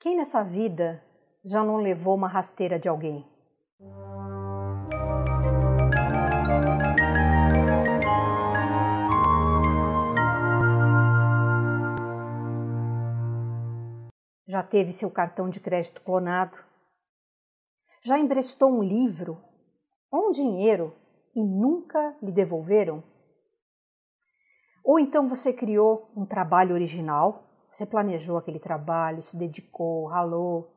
Quem nessa vida já não levou uma rasteira de alguém? Já teve seu cartão de crédito clonado? Já emprestou um livro ou um dinheiro e nunca lhe devolveram? Ou então você criou um trabalho original você planejou aquele trabalho, se dedicou, ralou,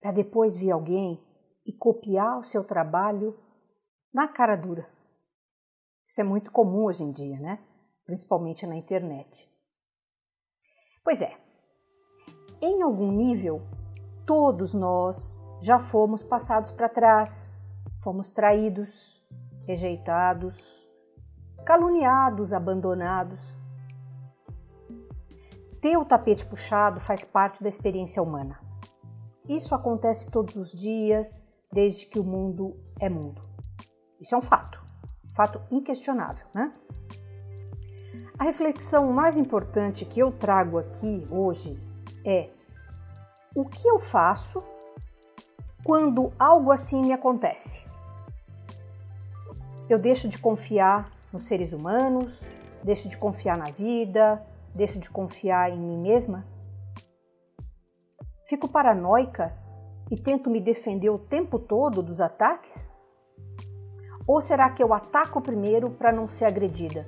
para depois vir alguém e copiar o seu trabalho na cara dura. Isso é muito comum hoje em dia, né? Principalmente na internet. Pois é, em algum nível, todos nós já fomos passados para trás, fomos traídos, rejeitados, caluniados, abandonados ter o tapete puxado faz parte da experiência humana. Isso acontece todos os dias, desde que o mundo é mundo. Isso é um fato, fato inquestionável, né? A reflexão mais importante que eu trago aqui hoje é o que eu faço quando algo assim me acontece? Eu deixo de confiar nos seres humanos, deixo de confiar na vida, Deixo de confiar em mim mesma? Fico paranoica e tento me defender o tempo todo dos ataques? Ou será que eu ataco primeiro para não ser agredida?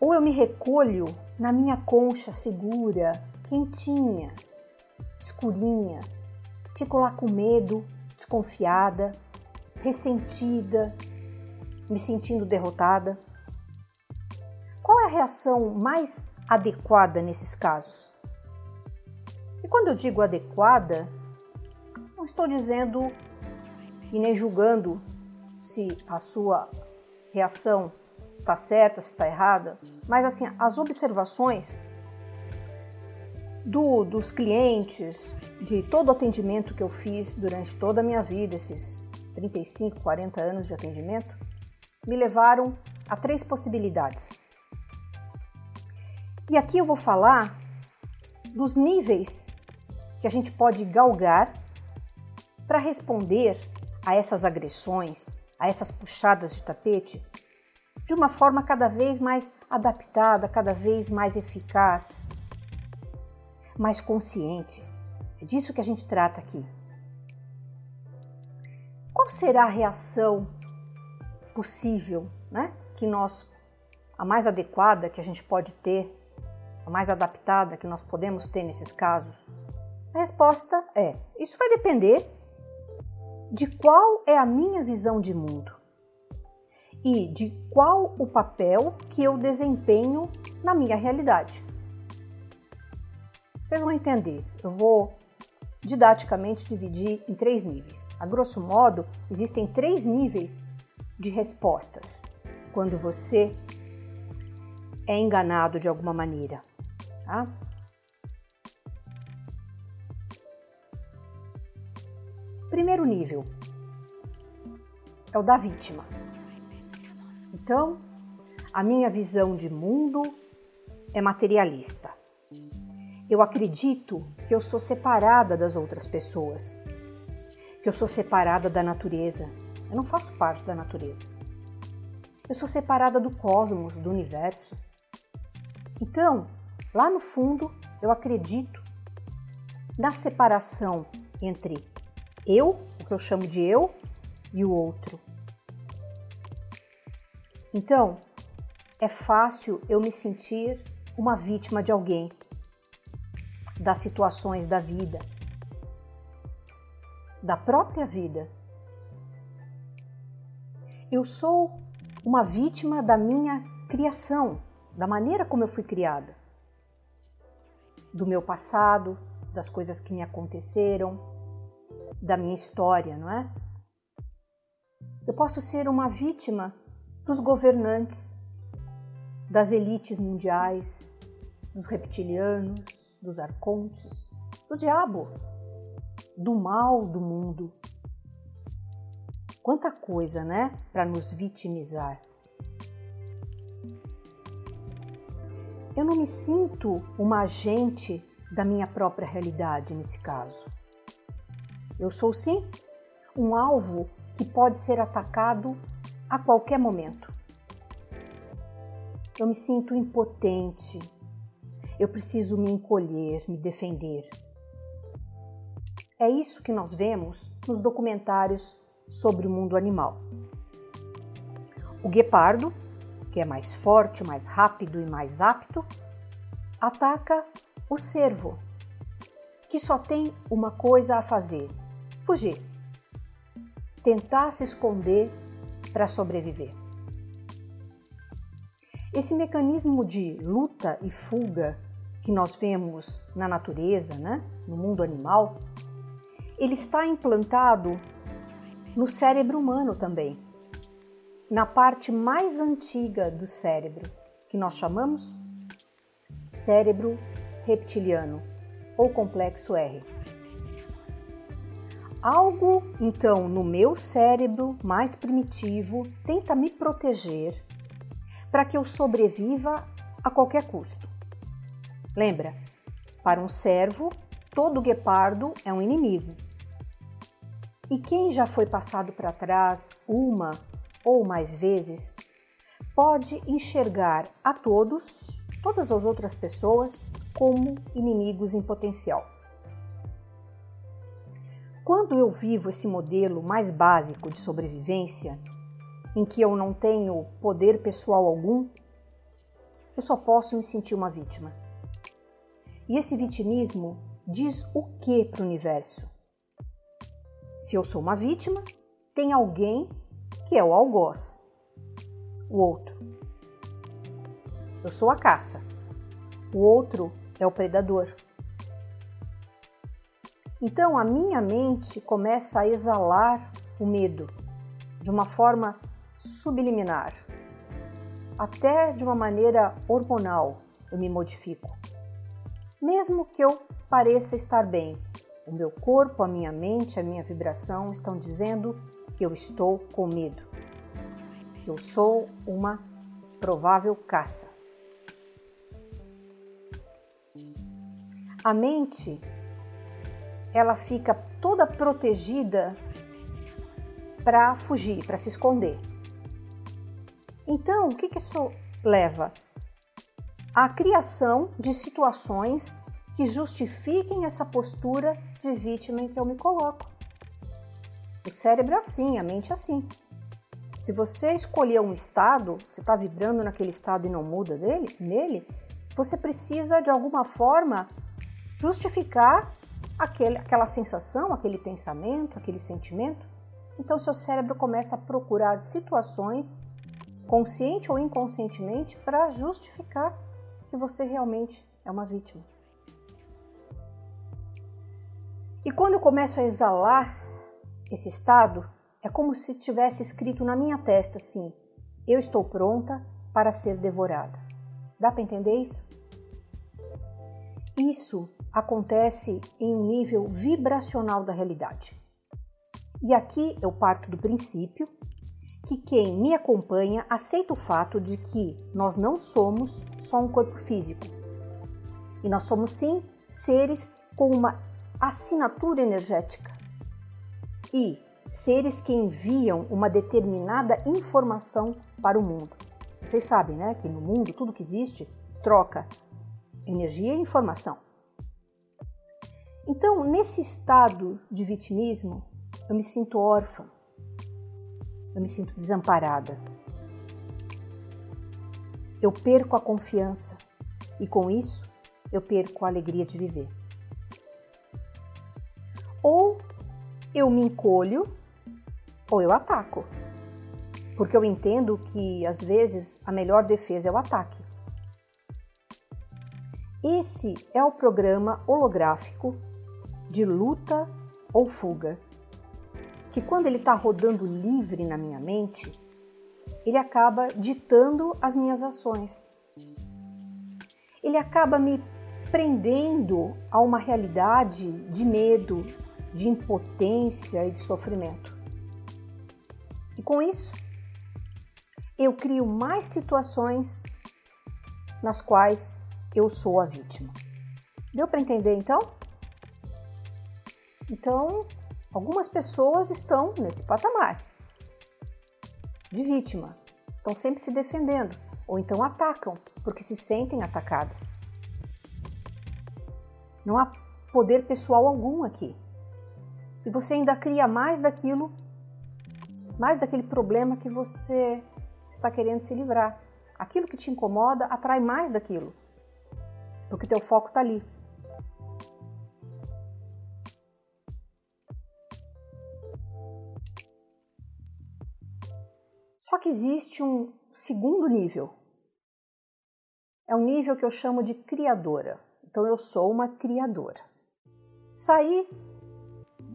Ou eu me recolho na minha concha segura, quentinha, escurinha, fico lá com medo, desconfiada, ressentida, me sentindo derrotada? A reação mais adequada nesses casos? E quando eu digo adequada, não estou dizendo e nem julgando se a sua reação está certa, se está errada, mas assim, as observações do, dos clientes, de todo o atendimento que eu fiz durante toda a minha vida, esses 35, 40 anos de atendimento, me levaram a três possibilidades. E aqui eu vou falar dos níveis que a gente pode galgar para responder a essas agressões, a essas puxadas de tapete, de uma forma cada vez mais adaptada, cada vez mais eficaz, mais consciente. É disso que a gente trata aqui. Qual será a reação possível, né? Que nós, a mais adequada que a gente pode ter a mais adaptada que nós podemos ter nesses casos? A resposta é: isso vai depender de qual é a minha visão de mundo e de qual o papel que eu desempenho na minha realidade. Vocês vão entender. Eu vou didaticamente dividir em três níveis. A grosso modo, existem três níveis de respostas quando você é enganado de alguma maneira tá? Primeiro nível é o da vítima. Então, a minha visão de mundo é materialista. Eu acredito que eu sou separada das outras pessoas, que eu sou separada da natureza. Eu não faço parte da natureza. Eu sou separada do cosmos, do universo. Então, Lá no fundo, eu acredito na separação entre eu, o que eu chamo de eu, e o outro. Então, é fácil eu me sentir uma vítima de alguém, das situações da vida, da própria vida. Eu sou uma vítima da minha criação, da maneira como eu fui criada do meu passado, das coisas que me aconteceram, da minha história, não é? Eu posso ser uma vítima dos governantes, das elites mundiais, dos reptilianos, dos arcontes, do diabo, do mal do mundo. Quanta coisa, né, para nos vitimizar. Eu não me sinto uma agente da minha própria realidade nesse caso. Eu sou sim um alvo que pode ser atacado a qualquer momento. Eu me sinto impotente. Eu preciso me encolher, me defender. É isso que nós vemos nos documentários sobre o mundo animal. O guepardo, que é mais forte, mais rápido e mais apto, ataca o cervo, que só tem uma coisa a fazer: fugir. Tentar se esconder para sobreviver. Esse mecanismo de luta e fuga que nós vemos na natureza, né, no mundo animal, ele está implantado no cérebro humano também, na parte mais antiga do cérebro, que nós chamamos cérebro reptiliano ou complexo R. Algo, então, no meu cérebro mais primitivo tenta me proteger para que eu sobreviva a qualquer custo. Lembra, para um servo, todo guepardo é um inimigo. E quem já foi passado para trás uma ou mais vezes pode enxergar a todos, todas as outras pessoas, como inimigos em potencial. Quando eu vivo esse modelo mais básico de sobrevivência, em que eu não tenho poder pessoal algum, eu só posso me sentir uma vítima. E esse vitimismo diz o que para o universo? Se eu sou uma vítima, tem alguém que é o algoz, o outro. Eu sou a caça, o outro é o predador. Então a minha mente começa a exalar o medo de uma forma subliminar. Até de uma maneira hormonal eu me modifico. Mesmo que eu pareça estar bem, o meu corpo, a minha mente, a minha vibração estão dizendo que eu estou com medo, que eu sou uma provável caça. A mente ela fica toda protegida para fugir, para se esconder. Então, o que, que isso leva? A criação de situações que justifiquem essa postura de vítima em que eu me coloco. O cérebro é assim, a mente é assim. Se você escolher um estado, você está vibrando naquele estado e não muda dele, nele, você precisa de alguma forma justificar aquele, aquela sensação, aquele pensamento, aquele sentimento. Então, seu cérebro começa a procurar situações, consciente ou inconscientemente, para justificar que você realmente é uma vítima. E quando eu começo a exalar esse estado, é como se estivesse escrito na minha testa assim: eu estou pronta para ser devorada. Dá para entender isso? Isso acontece em um nível vibracional da realidade. E aqui eu parto do princípio que quem me acompanha aceita o fato de que nós não somos só um corpo físico. E nós somos sim seres com uma assinatura energética. E seres que enviam uma determinada informação para o mundo. Vocês sabem, né, que no mundo tudo que existe troca energia e informação. Então, nesse estado de vitimismo, eu me sinto órfã, eu me sinto desamparada. Eu perco a confiança e, com isso, eu perco a alegria de viver. Ou eu me encolho ou eu ataco, porque eu entendo que às vezes a melhor defesa é o ataque. Esse é o programa holográfico de luta ou fuga, que quando ele está rodando livre na minha mente, ele acaba ditando as minhas ações. Ele acaba me prendendo a uma realidade de medo, de impotência e de sofrimento. E com isso, eu crio mais situações nas quais eu sou a vítima. Deu para entender então? Então, algumas pessoas estão nesse patamar de vítima, estão sempre se defendendo ou então atacam porque se sentem atacadas. Não há poder pessoal algum aqui. E você ainda cria mais daquilo, mais daquele problema que você está querendo se livrar. Aquilo que te incomoda atrai mais daquilo, porque teu foco está ali. Só que existe um segundo nível. É um nível que eu chamo de criadora. Então eu sou uma criadora. Saí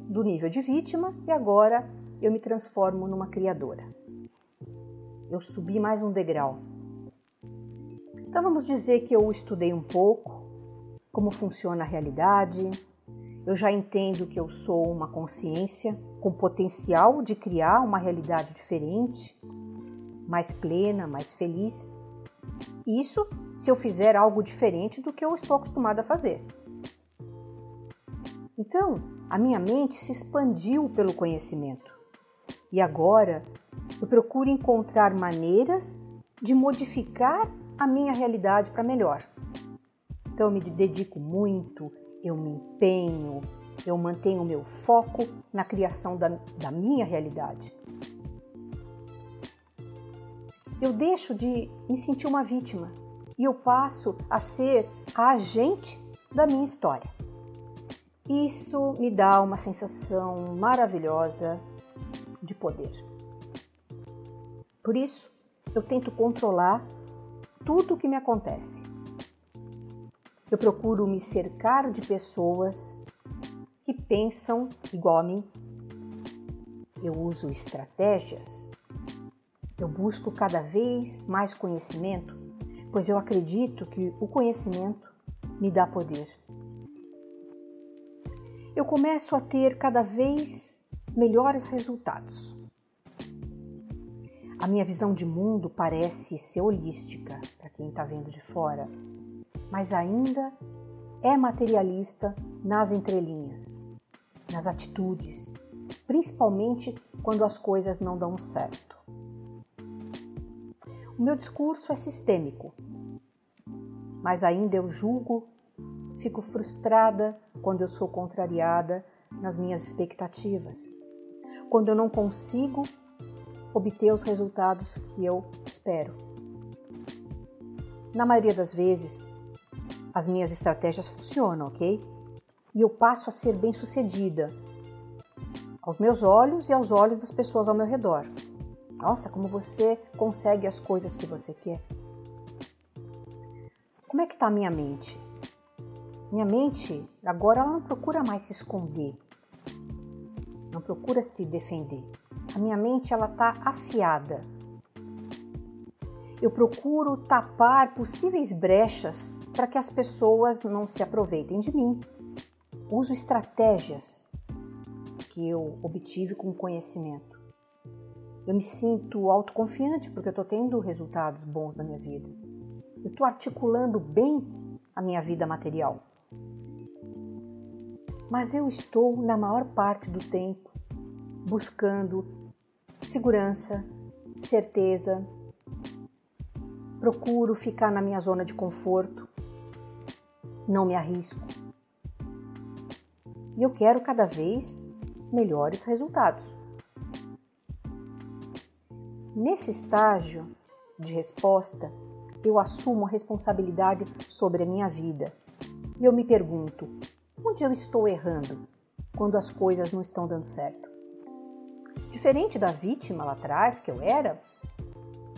do nível de vítima e agora eu me transformo numa criadora. Eu subi mais um degrau. Então vamos dizer que eu estudei um pouco como funciona a realidade, eu já entendo que eu sou uma consciência com potencial de criar uma realidade diferente, mais plena, mais feliz. Isso se eu fizer algo diferente do que eu estou acostumada a fazer. Então, a minha mente se expandiu pelo conhecimento e agora eu procuro encontrar maneiras de modificar a minha realidade para melhor. Então, eu me dedico muito, eu me empenho, eu mantenho o meu foco na criação da, da minha realidade. Eu deixo de me sentir uma vítima e eu passo a ser a agente da minha história. Isso me dá uma sensação maravilhosa de poder. Por isso, eu tento controlar tudo o que me acontece. Eu procuro me cercar de pessoas que pensam igual a mim. Eu uso estratégias. Eu busco cada vez mais conhecimento, pois eu acredito que o conhecimento me dá poder. Eu começo a ter cada vez melhores resultados. A minha visão de mundo parece ser holística para quem está vendo de fora, mas ainda é materialista nas entrelinhas, nas atitudes, principalmente quando as coisas não dão certo. O meu discurso é sistêmico, mas ainda eu julgo, fico frustrada quando eu sou contrariada nas minhas expectativas, quando eu não consigo obter os resultados que eu espero. Na maioria das vezes, as minhas estratégias funcionam, ok? E eu passo a ser bem-sucedida aos meus olhos e aos olhos das pessoas ao meu redor. Nossa, como você consegue as coisas que você quer. Como é que está a minha mente? Minha mente agora ela não procura mais se esconder, não procura se defender. A minha mente ela está afiada. Eu procuro tapar possíveis brechas para que as pessoas não se aproveitem de mim. Uso estratégias que eu obtive com conhecimento. Eu me sinto autoconfiante porque eu estou tendo resultados bons na minha vida. Eu estou articulando bem a minha vida material. Mas eu estou, na maior parte do tempo, buscando segurança, certeza. Procuro ficar na minha zona de conforto, não me arrisco. E eu quero cada vez melhores resultados. Nesse estágio de resposta, eu assumo a responsabilidade sobre a minha vida. E eu me pergunto: onde eu estou errando quando as coisas não estão dando certo? Diferente da vítima lá atrás, que eu era,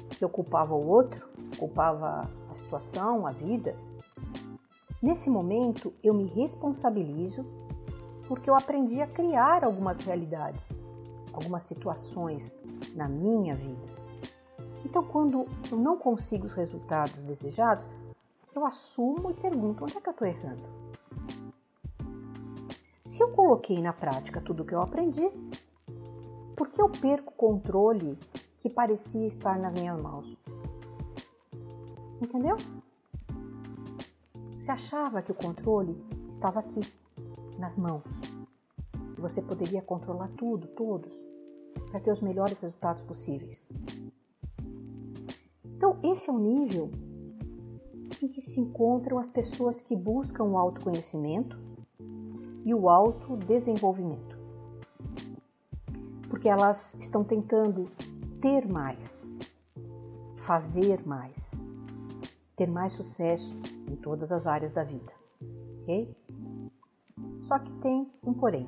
que eu culpava o outro, culpava a situação, a vida, nesse momento eu me responsabilizo porque eu aprendi a criar algumas realidades, algumas situações na minha vida. Então, quando eu não consigo os resultados desejados, eu assumo e pergunto: onde é que eu estou errando? Se eu coloquei na prática tudo o que eu aprendi, por que eu perco o controle que parecia estar nas minhas mãos? Entendeu? Você achava que o controle estava aqui, nas mãos. Você poderia controlar tudo, todos, para ter os melhores resultados possíveis. Então, esse é o nível em que se encontram as pessoas que buscam o autoconhecimento e o autodesenvolvimento. Porque elas estão tentando ter mais, fazer mais, ter mais sucesso em todas as áreas da vida, ok? Só que tem um porém.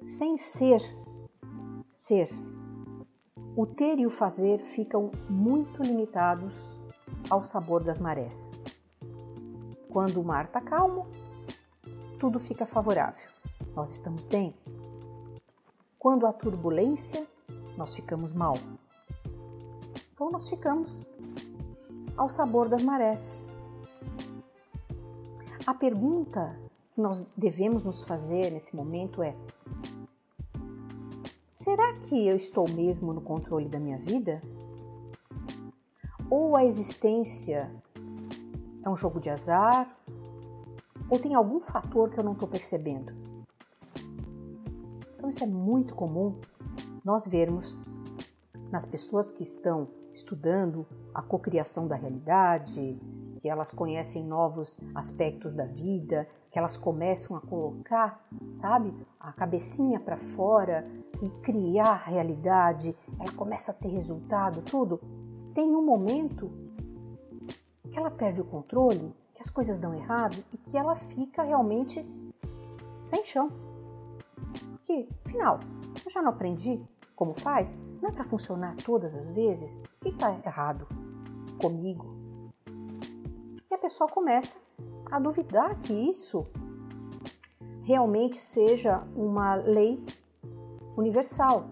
Sem ser, ser, o ter e o fazer ficam muito limitados ao sabor das marés. Quando o mar está calmo, tudo fica favorável. Nós estamos bem. Quando há turbulência, nós ficamos mal. Então nós ficamos ao sabor das marés. A pergunta que nós devemos nos fazer nesse momento é: será que eu estou mesmo no controle da minha vida? Ou a existência é um jogo de azar? Ou tem algum fator que eu não estou percebendo? Então, isso é muito comum nós vermos nas pessoas que estão estudando a cocriação da realidade, que elas conhecem novos aspectos da vida, que elas começam a colocar, sabe, a cabecinha para fora e criar a realidade, ela começa a ter resultado, tudo. Tem um momento que ela perde o controle, que as coisas dão errado e que ela fica realmente sem chão. Que, final, eu já não aprendi como faz? Não é para funcionar todas as vezes? O que está errado comigo? E a pessoa começa a duvidar que isso realmente seja uma lei universal,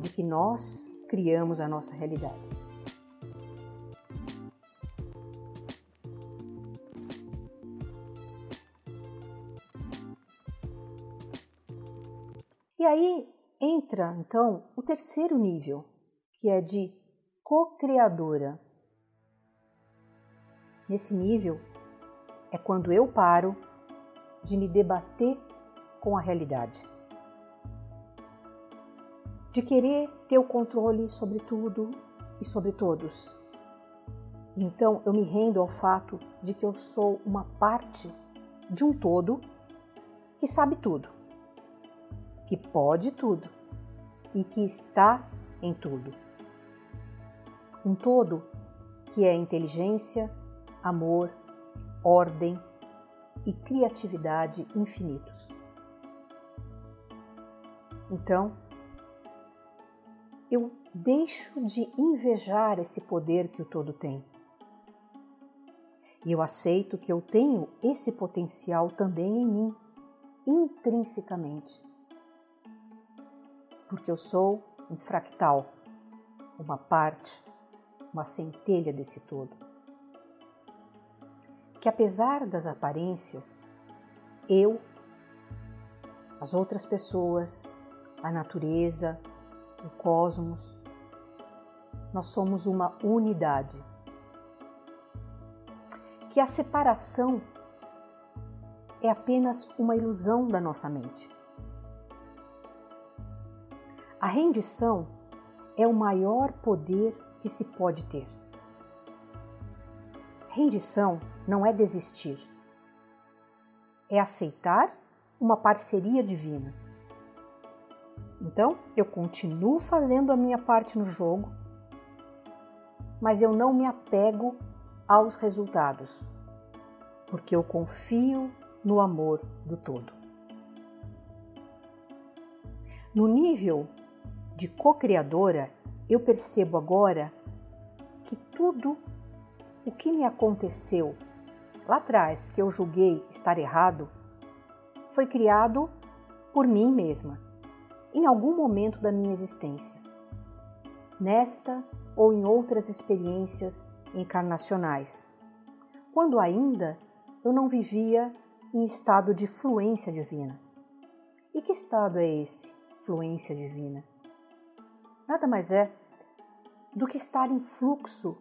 de que nós criamos a nossa realidade. Aí entra então o terceiro nível, que é de co-criadora. Nesse nível é quando eu paro de me debater com a realidade, de querer ter o controle sobre tudo e sobre todos. Então eu me rendo ao fato de que eu sou uma parte de um todo que sabe tudo que pode tudo e que está em tudo. Um todo que é inteligência, amor, ordem e criatividade infinitos. Então, eu deixo de invejar esse poder que o todo tem. E eu aceito que eu tenho esse potencial também em mim, intrinsecamente porque eu sou um fractal, uma parte, uma centelha desse todo. Que apesar das aparências, eu, as outras pessoas, a natureza, o cosmos, nós somos uma unidade. Que a separação é apenas uma ilusão da nossa mente. A rendição é o maior poder que se pode ter. Rendição não é desistir, é aceitar uma parceria divina. Então, eu continuo fazendo a minha parte no jogo, mas eu não me apego aos resultados, porque eu confio no amor do todo. No nível de co-criadora, eu percebo agora que tudo o que me aconteceu lá atrás, que eu julguei estar errado, foi criado por mim mesma, em algum momento da minha existência, nesta ou em outras experiências encarnacionais, quando ainda eu não vivia em estado de fluência divina. E que estado é esse, fluência divina? Nada mais é do que estar em fluxo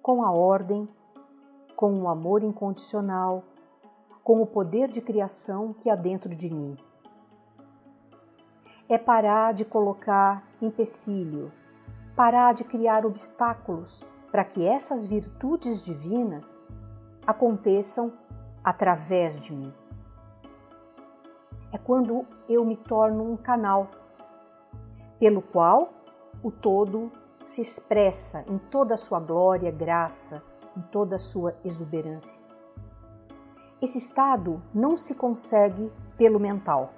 com a ordem, com o amor incondicional, com o poder de criação que há dentro de mim. É parar de colocar empecilho, parar de criar obstáculos para que essas virtudes divinas aconteçam através de mim. É quando eu me torno um canal pelo qual o todo se expressa em toda a sua glória, graça, em toda a sua exuberância. Esse estado não se consegue pelo mental,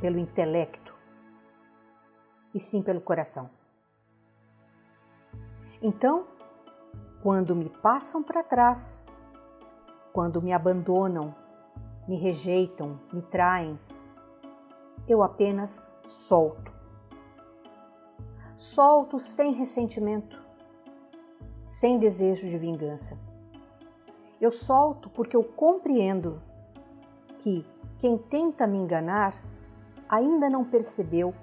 pelo intelecto, e sim pelo coração. Então, quando me passam para trás, quando me abandonam, me rejeitam, me traem, eu apenas solto. Solto sem ressentimento, sem desejo de vingança. Eu solto porque eu compreendo que quem tenta me enganar ainda não percebeu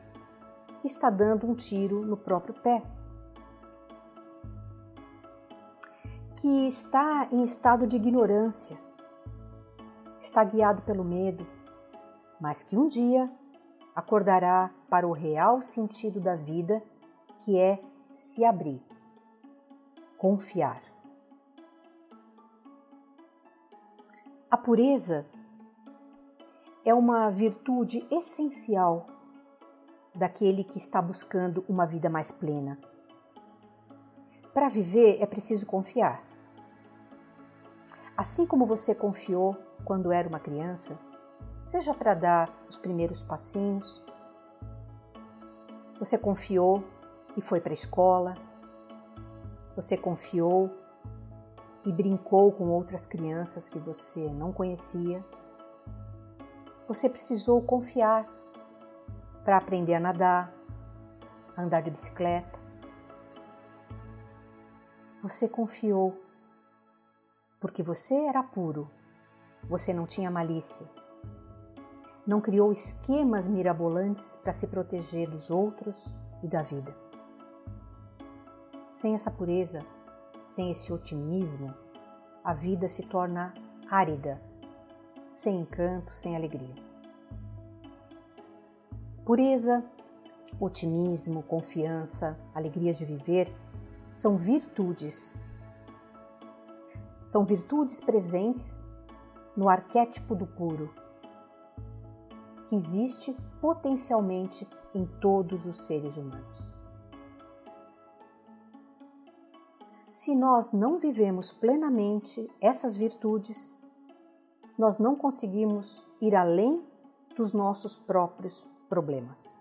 que está dando um tiro no próprio pé. que está em estado de ignorância, está guiado pelo medo, mas que um dia acordará para o real sentido da vida, que é se abrir, confiar. A pureza é uma virtude essencial daquele que está buscando uma vida mais plena. Para viver é preciso confiar. Assim como você confiou quando era uma criança, seja para dar os primeiros passinhos, você confiou e foi para a escola, você confiou e brincou com outras crianças que você não conhecia. Você precisou confiar para aprender a nadar, a andar de bicicleta. Você confiou porque você era puro, você não tinha malícia. Não criou esquemas mirabolantes para se proteger dos outros e da vida. Sem essa pureza, sem esse otimismo, a vida se torna árida, sem encanto, sem alegria. Pureza, otimismo, confiança, alegria de viver são virtudes são virtudes presentes no arquétipo do puro, que existe potencialmente em todos os seres humanos. Se nós não vivemos plenamente essas virtudes, nós não conseguimos ir além dos nossos próprios problemas.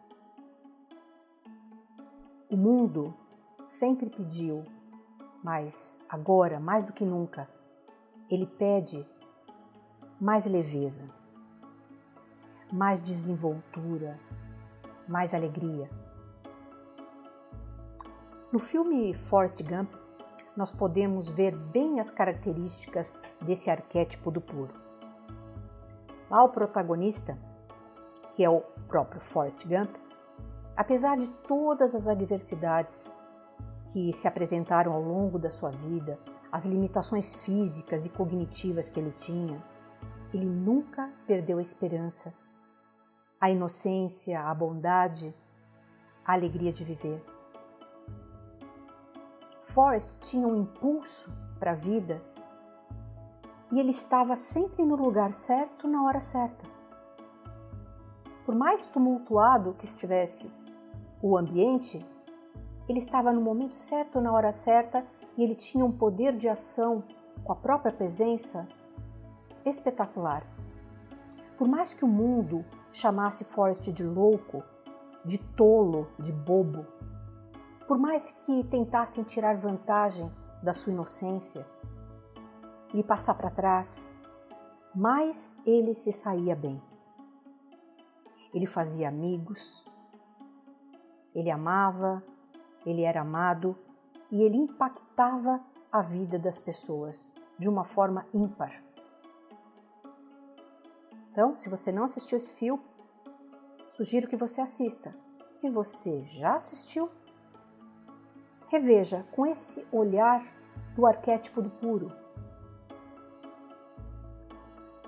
O mundo sempre pediu, mas agora, mais do que nunca, ele pede mais leveza, mais desenvoltura, mais alegria. No filme Forrest Gump, nós podemos ver bem as características desse arquétipo do puro. Lá o protagonista, que é o próprio Forrest Gump, apesar de todas as adversidades que se apresentaram ao longo da sua vida, as limitações físicas e cognitivas que ele tinha, ele nunca perdeu a esperança, a inocência, a bondade, a alegria de viver. Forrest tinha um impulso para a vida e ele estava sempre no lugar certo na hora certa. Por mais tumultuado que estivesse o ambiente, ele estava no momento certo na hora certa e ele tinha um poder de ação com a própria presença espetacular. Por mais que o mundo chamasse Forrest de louco, de tolo, de bobo, por mais que tentassem tirar vantagem da sua inocência, lhe passar para trás, mais ele se saía bem. Ele fazia amigos, ele amava, ele era amado e ele impactava a vida das pessoas de uma forma ímpar. Então, se você não assistiu esse filme, sugiro que você assista. Se você já assistiu, reveja com esse olhar do arquétipo do puro.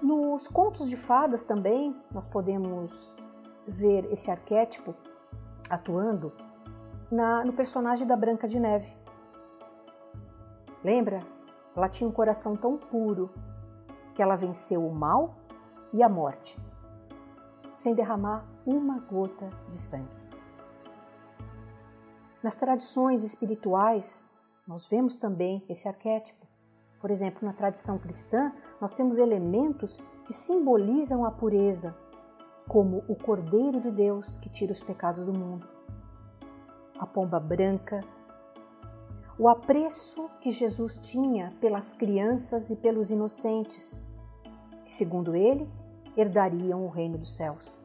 Nos contos de fadas também nós podemos ver esse arquétipo atuando na, no personagem da Branca de Neve. Lembra? Ela tinha um coração tão puro que ela venceu o mal e a morte, sem derramar uma gota de sangue. Nas tradições espirituais, nós vemos também esse arquétipo. Por exemplo, na tradição cristã, nós temos elementos que simbolizam a pureza, como o Cordeiro de Deus que tira os pecados do mundo, a pomba branca, o apreço que Jesus tinha pelas crianças e pelos inocentes, que, segundo ele, herdariam o reino dos céus.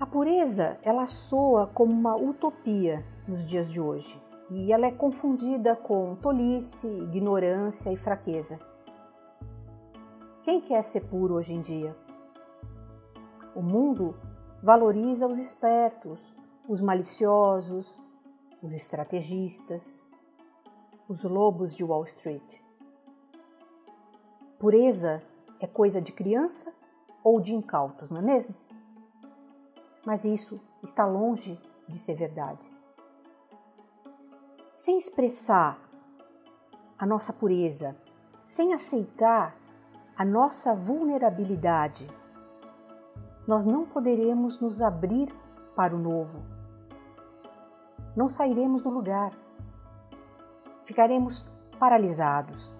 A pureza, ela soa como uma utopia nos dias de hoje e ela é confundida com tolice, ignorância e fraqueza. Quem quer ser puro hoje em dia? O mundo valoriza os espertos, os maliciosos, os estrategistas, os lobos de Wall Street. Pureza é coisa de criança ou de incautos, não é mesmo? Mas isso está longe de ser verdade. Sem expressar a nossa pureza, sem aceitar a nossa vulnerabilidade, nós não poderemos nos abrir para o novo. Não sairemos do lugar. Ficaremos paralisados,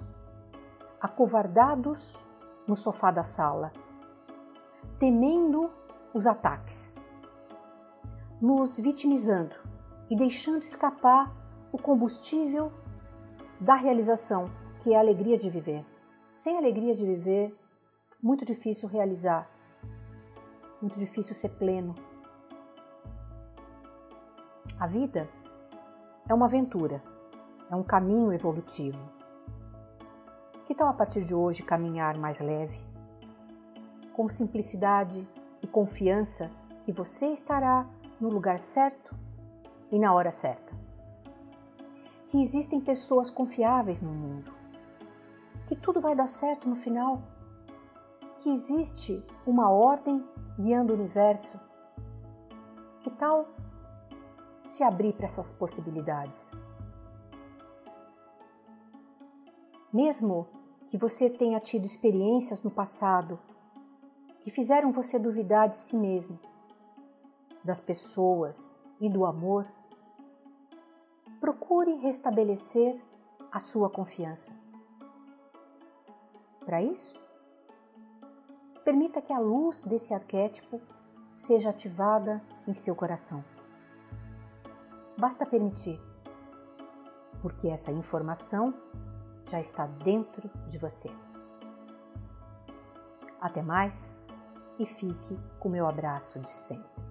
acovardados no sofá da sala, temendo os ataques, nos vitimizando e deixando escapar o combustível da realização, que é a alegria de viver. Sem alegria de viver, muito difícil realizar, muito difícil ser pleno. A vida é uma aventura, é um caminho evolutivo. Que tal a partir de hoje caminhar mais leve, com simplicidade e confiança que você estará no lugar certo e na hora certa? Que existem pessoas confiáveis no mundo que tudo vai dar certo no final, que existe uma ordem guiando o universo. Que tal se abrir para essas possibilidades? Mesmo que você tenha tido experiências no passado que fizeram você duvidar de si mesmo, das pessoas e do amor, procure restabelecer a sua confiança. Para isso, permita que a luz desse arquétipo seja ativada em seu coração. Basta permitir, porque essa informação já está dentro de você. Até mais e fique com meu abraço de sempre.